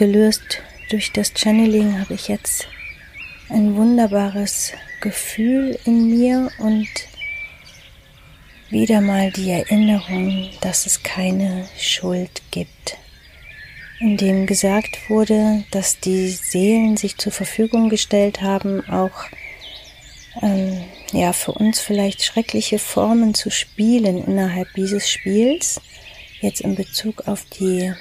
ausgelöst durch das Channeling habe ich jetzt ein wunderbares Gefühl in mir und wieder mal die Erinnerung, dass es keine Schuld gibt, in dem gesagt wurde, dass die Seelen sich zur Verfügung gestellt haben, auch ähm, ja für uns vielleicht schreckliche Formen zu spielen innerhalb dieses Spiels. Jetzt in Bezug auf die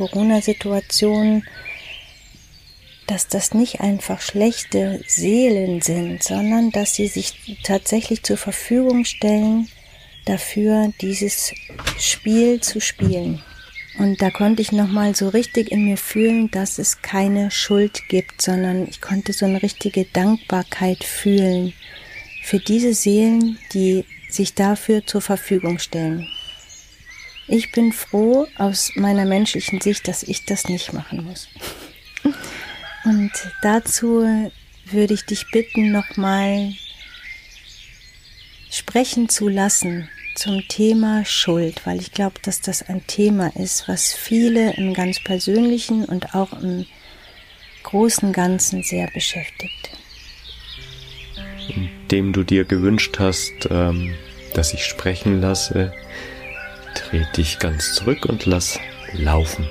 Corona-Situation, dass das nicht einfach schlechte Seelen sind, sondern dass sie sich tatsächlich zur Verfügung stellen, dafür dieses Spiel zu spielen. Und da konnte ich nochmal so richtig in mir fühlen, dass es keine Schuld gibt, sondern ich konnte so eine richtige Dankbarkeit fühlen für diese Seelen, die sich dafür zur Verfügung stellen. Ich bin froh aus meiner menschlichen Sicht, dass ich das nicht machen muss. Und dazu würde ich dich bitten, nochmal sprechen zu lassen zum Thema Schuld, weil ich glaube, dass das ein Thema ist, was viele im ganz persönlichen und auch im großen Ganzen sehr beschäftigt. Indem du dir gewünscht hast, ähm, dass ich sprechen lasse, dreh dich ganz zurück und lass laufen.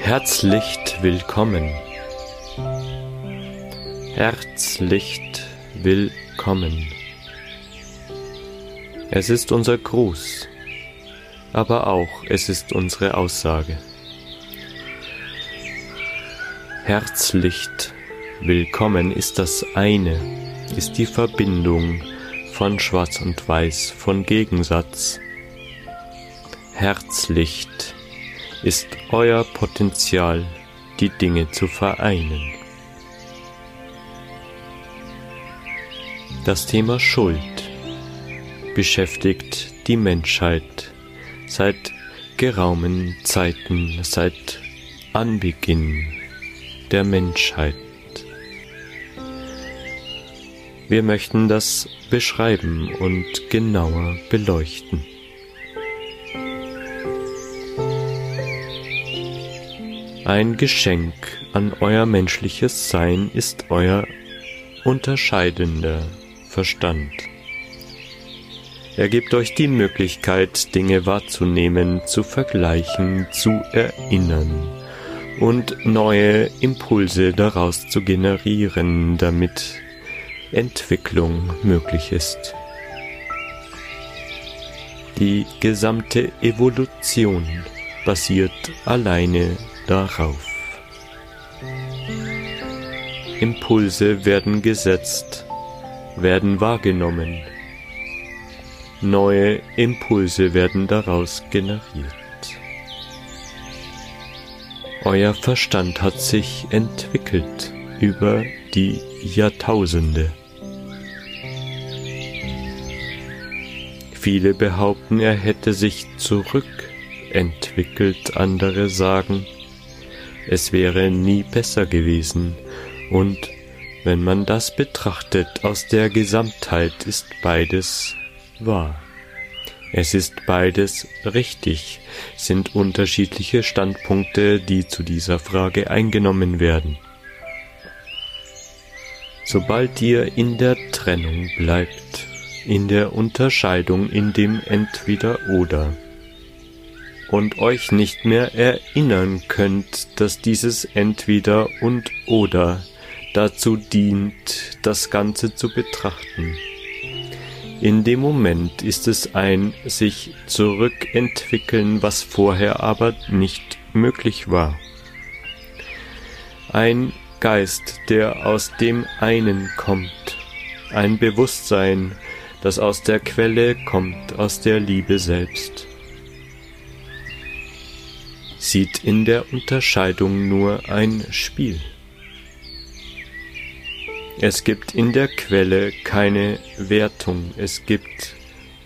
Herzlich willkommen. Herzlich willkommen. Es ist unser Gruß, aber auch es ist unsere Aussage. Herzlich willkommen ist das eine, ist die Verbindung von Schwarz und Weiß, von Gegensatz. Herzlich ist euer Potenzial, die Dinge zu vereinen. Das Thema Schuld beschäftigt die Menschheit seit geraumen Zeiten, seit Anbeginn der Menschheit. Wir möchten das beschreiben und genauer beleuchten. Ein Geschenk an euer menschliches Sein ist euer unterscheidender Verstand. Er gibt euch die Möglichkeit, Dinge wahrzunehmen, zu vergleichen, zu erinnern und neue Impulse daraus zu generieren, damit Entwicklung möglich ist. Die gesamte Evolution basiert alleine darauf. Impulse werden gesetzt, werden wahrgenommen. Neue Impulse werden daraus generiert. Euer Verstand hat sich entwickelt über die Jahrtausende. Viele behaupten, er hätte sich zurückentwickelt, andere sagen, es wäre nie besser gewesen, und wenn man das betrachtet aus der Gesamtheit, ist beides wahr. Es ist beides richtig, sind unterschiedliche Standpunkte, die zu dieser Frage eingenommen werden. Sobald ihr in der Trennung bleibt, in der Unterscheidung in dem Entweder oder, und euch nicht mehr erinnern könnt, dass dieses entweder und oder dazu dient, das Ganze zu betrachten. In dem Moment ist es ein sich zurückentwickeln, was vorher aber nicht möglich war. Ein Geist, der aus dem einen kommt, ein Bewusstsein, das aus der Quelle kommt, aus der Liebe selbst sieht in der Unterscheidung nur ein Spiel. Es gibt in der Quelle keine Wertung, es gibt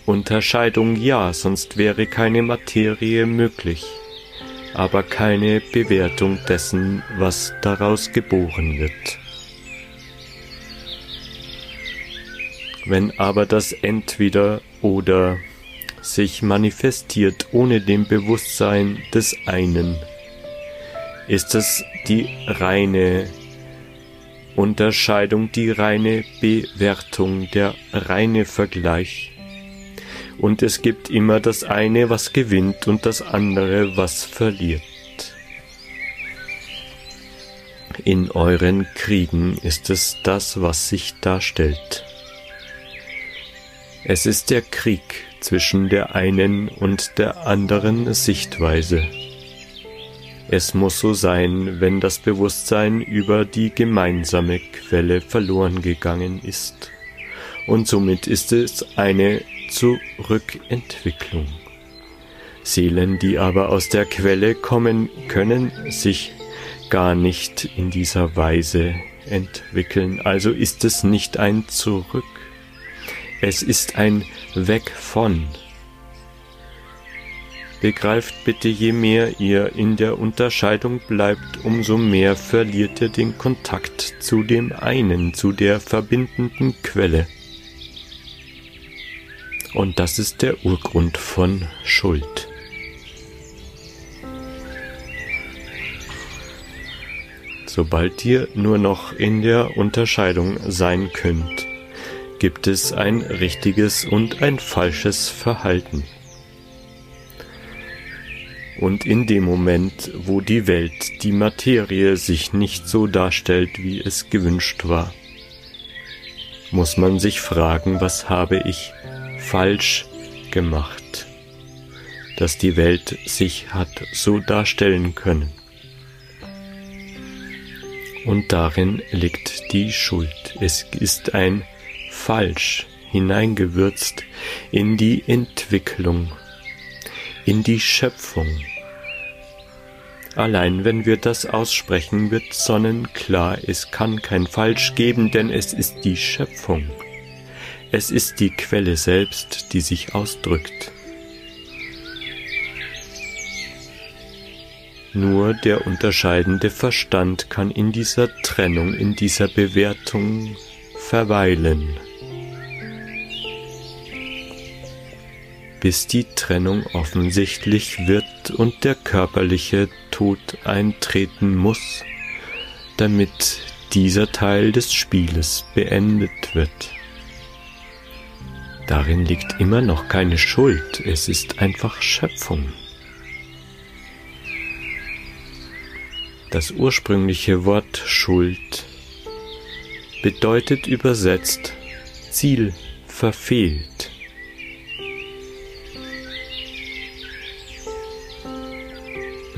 Unterscheidung ja, sonst wäre keine Materie möglich, aber keine Bewertung dessen, was daraus geboren wird. Wenn aber das entweder oder sich manifestiert ohne dem Bewusstsein des einen, ist es die reine Unterscheidung, die reine Bewertung, der reine Vergleich. Und es gibt immer das eine, was gewinnt und das andere, was verliert. In euren Kriegen ist es das, was sich darstellt. Es ist der Krieg zwischen der einen und der anderen Sichtweise. Es muss so sein, wenn das Bewusstsein über die gemeinsame Quelle verloren gegangen ist. Und somit ist es eine Zurückentwicklung. Seelen, die aber aus der Quelle kommen, können sich gar nicht in dieser Weise entwickeln. Also ist es nicht ein Zurück. Es ist ein Weg von. Begreift bitte, je mehr ihr in der Unterscheidung bleibt, umso mehr verliert ihr den Kontakt zu dem einen, zu der verbindenden Quelle. Und das ist der Urgrund von Schuld. Sobald ihr nur noch in der Unterscheidung sein könnt, gibt es ein richtiges und ein falsches Verhalten. Und in dem Moment, wo die Welt, die Materie sich nicht so darstellt, wie es gewünscht war, muss man sich fragen, was habe ich falsch gemacht, dass die Welt sich hat so darstellen können. Und darin liegt die Schuld. Es ist ein Falsch hineingewürzt in die Entwicklung in die Schöpfung. Allein wenn wir das aussprechen, wird sonnenklar, es kann kein Falsch geben, denn es ist die Schöpfung. Es ist die Quelle selbst, die sich ausdrückt. Nur der unterscheidende Verstand kann in dieser Trennung, in dieser Bewertung verweilen. Bis die Trennung offensichtlich wird und der körperliche Tod eintreten muss, damit dieser Teil des Spieles beendet wird. Darin liegt immer noch keine Schuld, es ist einfach Schöpfung. Das ursprüngliche Wort Schuld bedeutet übersetzt Ziel verfehlt.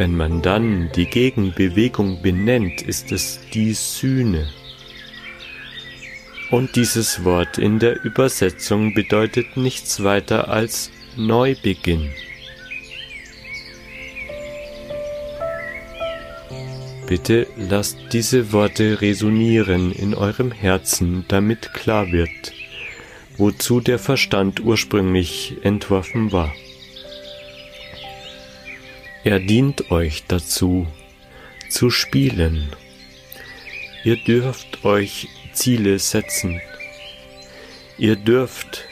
Wenn man dann die Gegenbewegung benennt, ist es die Sühne. Und dieses Wort in der Übersetzung bedeutet nichts weiter als Neubeginn. Bitte lasst diese Worte resonieren in eurem Herzen, damit klar wird, wozu der Verstand ursprünglich entworfen war. Er dient euch dazu, zu spielen. Ihr dürft euch Ziele setzen. Ihr dürft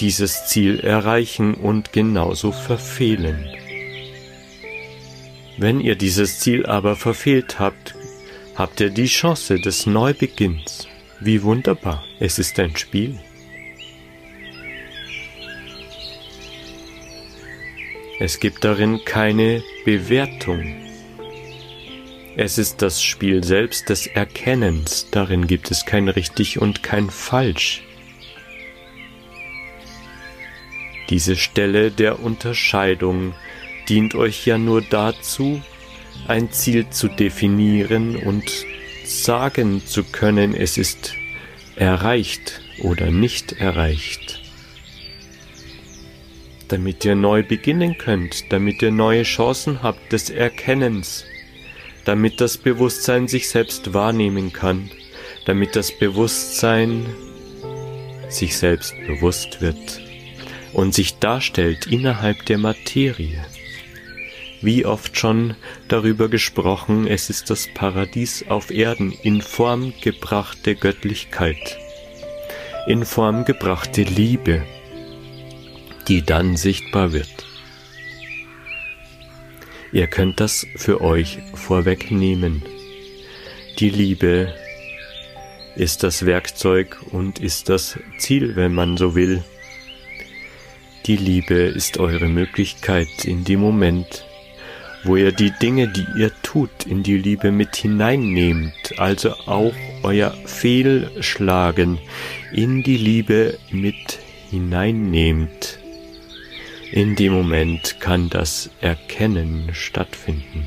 dieses Ziel erreichen und genauso verfehlen. Wenn ihr dieses Ziel aber verfehlt habt, habt ihr die Chance des Neubeginns. Wie wunderbar, es ist ein Spiel. Es gibt darin keine Bewertung. Es ist das Spiel selbst des Erkennens, darin gibt es kein richtig und kein falsch. Diese Stelle der Unterscheidung dient euch ja nur dazu, ein Ziel zu definieren und sagen zu können, es ist erreicht oder nicht erreicht damit ihr neu beginnen könnt, damit ihr neue Chancen habt des Erkennens, damit das Bewusstsein sich selbst wahrnehmen kann, damit das Bewusstsein sich selbst bewusst wird und sich darstellt innerhalb der Materie. Wie oft schon darüber gesprochen, es ist das Paradies auf Erden in Form gebrachte Göttlichkeit. in Form gebrachte Liebe, die dann sichtbar wird. Ihr könnt das für euch vorwegnehmen. Die Liebe ist das Werkzeug und ist das Ziel, wenn man so will. Die Liebe ist eure Möglichkeit in dem Moment, wo ihr die Dinge, die ihr tut, in die Liebe mit hineinnehmt, also auch euer Fehlschlagen in die Liebe mit hineinnehmt. In dem Moment kann das Erkennen stattfinden.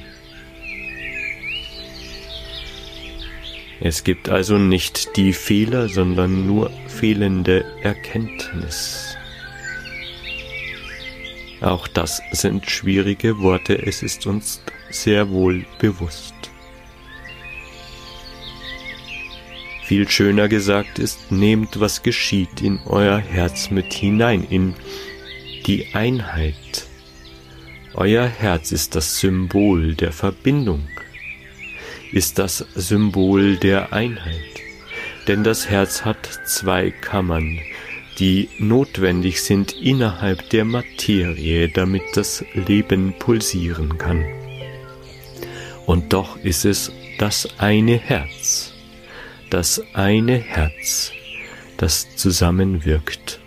Es gibt also nicht die Fehler, sondern nur fehlende Erkenntnis. Auch das sind schwierige Worte, es ist uns sehr wohl bewusst. Viel schöner gesagt ist, nehmt, was geschieht, in euer Herz mit hinein, in die Einheit. Euer Herz ist das Symbol der Verbindung ist das Symbol der Einheit. Denn das Herz hat zwei Kammern, die notwendig sind innerhalb der Materie, damit das Leben pulsieren kann. Und doch ist es das eine Herz, das eine Herz, das zusammenwirkt.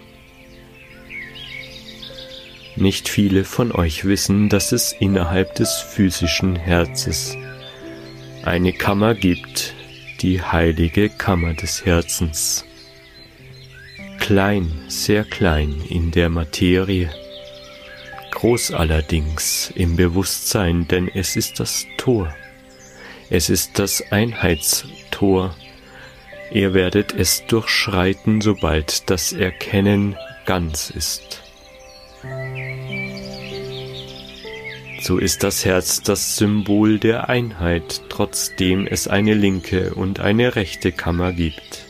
Nicht viele von euch wissen, dass es innerhalb des physischen Herzes eine Kammer gibt, die heilige Kammer des Herzens. Klein, sehr klein in der Materie, groß allerdings im Bewusstsein, denn es ist das Tor, es ist das Einheitstor. Ihr werdet es durchschreiten, sobald das Erkennen ganz ist. So ist das Herz das Symbol der Einheit, trotzdem es eine linke und eine rechte Kammer gibt.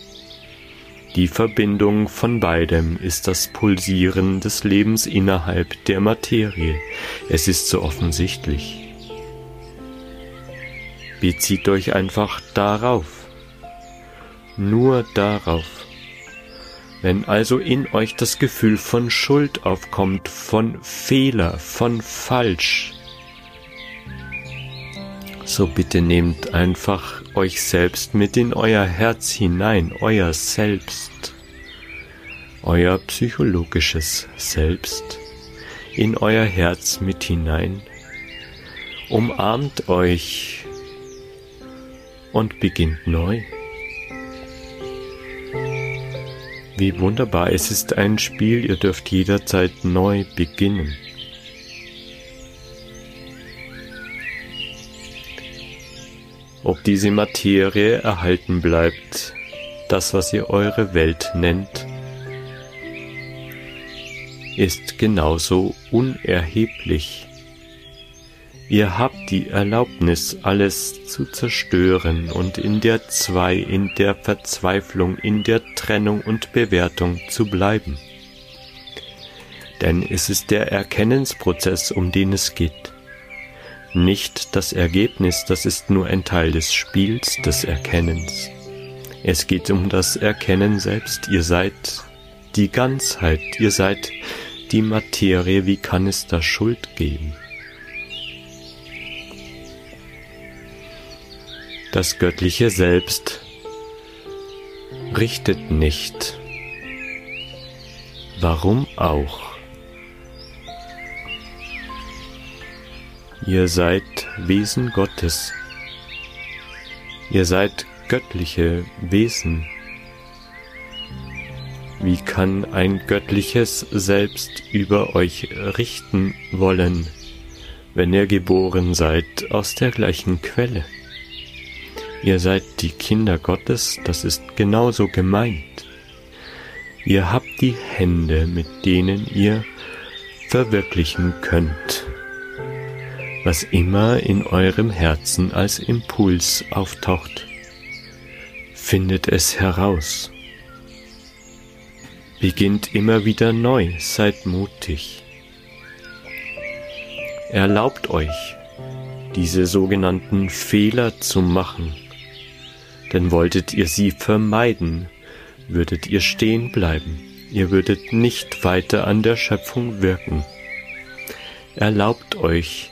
Die Verbindung von beidem ist das Pulsieren des Lebens innerhalb der Materie. Es ist so offensichtlich. Bezieht euch einfach darauf. Nur darauf. Wenn also in euch das Gefühl von Schuld aufkommt, von Fehler, von Falsch, so bitte nehmt einfach euch selbst mit in euer Herz hinein, euer Selbst, euer psychologisches Selbst, in euer Herz mit hinein, umarmt euch und beginnt neu. Wie wunderbar, es ist ein Spiel, ihr dürft jederzeit neu beginnen. Ob diese Materie erhalten bleibt, das, was ihr eure Welt nennt, ist genauso unerheblich. Ihr habt die Erlaubnis, alles zu zerstören und in der Zwei, in der Verzweiflung, in der Trennung und Bewertung zu bleiben. Denn es ist der Erkennensprozess, um den es geht nicht das Ergebnis, das ist nur ein Teil des Spiels, des Erkennens. Es geht um das Erkennen selbst. Ihr seid die Ganzheit, ihr seid die Materie. Wie kann es da Schuld geben? Das göttliche Selbst richtet nicht. Warum auch? Ihr seid Wesen Gottes. Ihr seid göttliche Wesen. Wie kann ein göttliches Selbst über euch richten wollen, wenn ihr geboren seid aus der gleichen Quelle? Ihr seid die Kinder Gottes, das ist genauso gemeint. Ihr habt die Hände, mit denen ihr verwirklichen könnt was immer in eurem Herzen als Impuls auftaucht. Findet es heraus. Beginnt immer wieder neu, seid mutig. Erlaubt euch, diese sogenannten Fehler zu machen, denn wolltet ihr sie vermeiden, würdet ihr stehen bleiben, ihr würdet nicht weiter an der Schöpfung wirken. Erlaubt euch,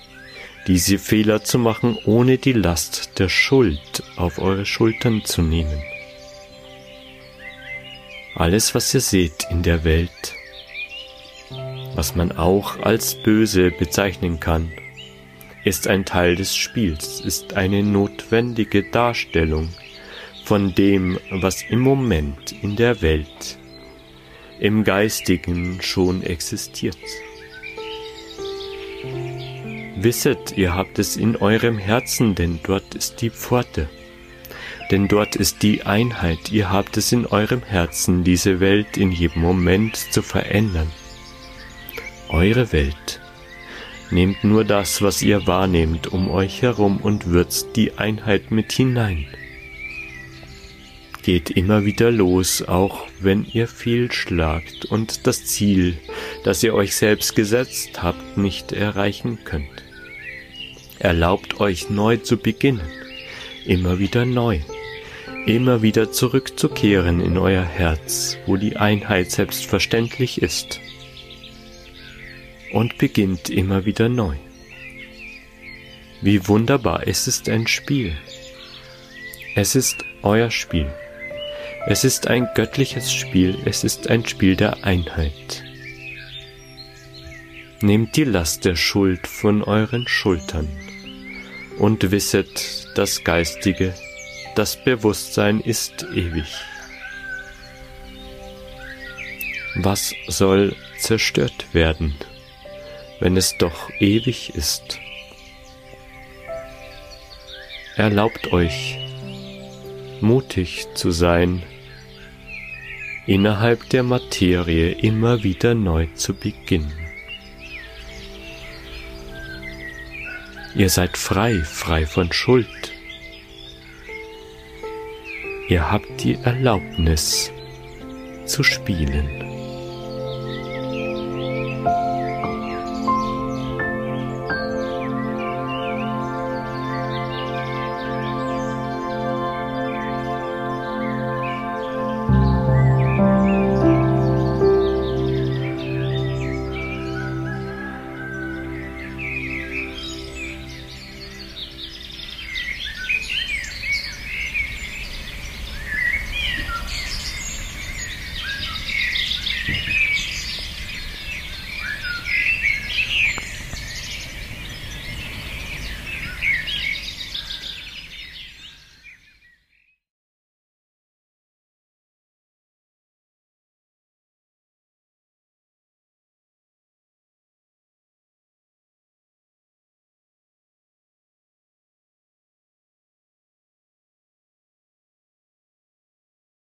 diese Fehler zu machen, ohne die Last der Schuld auf eure Schultern zu nehmen. Alles, was ihr seht in der Welt, was man auch als böse bezeichnen kann, ist ein Teil des Spiels, ist eine notwendige Darstellung von dem, was im Moment in der Welt, im Geistigen schon existiert. Wisset, ihr habt es in eurem Herzen, denn dort ist die Pforte. Denn dort ist die Einheit, ihr habt es in eurem Herzen, diese Welt in jedem Moment zu verändern. Eure Welt. Nehmt nur das, was ihr wahrnehmt um euch herum und würzt die Einheit mit hinein. Geht immer wieder los, auch wenn ihr fehlschlagt und das Ziel, das ihr euch selbst gesetzt habt, nicht erreichen könnt. Erlaubt euch neu zu beginnen, immer wieder neu, immer wieder zurückzukehren in euer Herz, wo die Einheit selbstverständlich ist, und beginnt immer wieder neu. Wie wunderbar, es ist ein Spiel. Es ist euer Spiel. Es ist ein göttliches Spiel, es ist ein Spiel der Einheit. Nehmt die Last der Schuld von euren Schultern und wisset, das Geistige, das Bewusstsein ist ewig. Was soll zerstört werden, wenn es doch ewig ist? Erlaubt euch, mutig zu sein, innerhalb der Materie immer wieder neu zu beginnen. Ihr seid frei, frei von Schuld. Ihr habt die Erlaubnis zu spielen.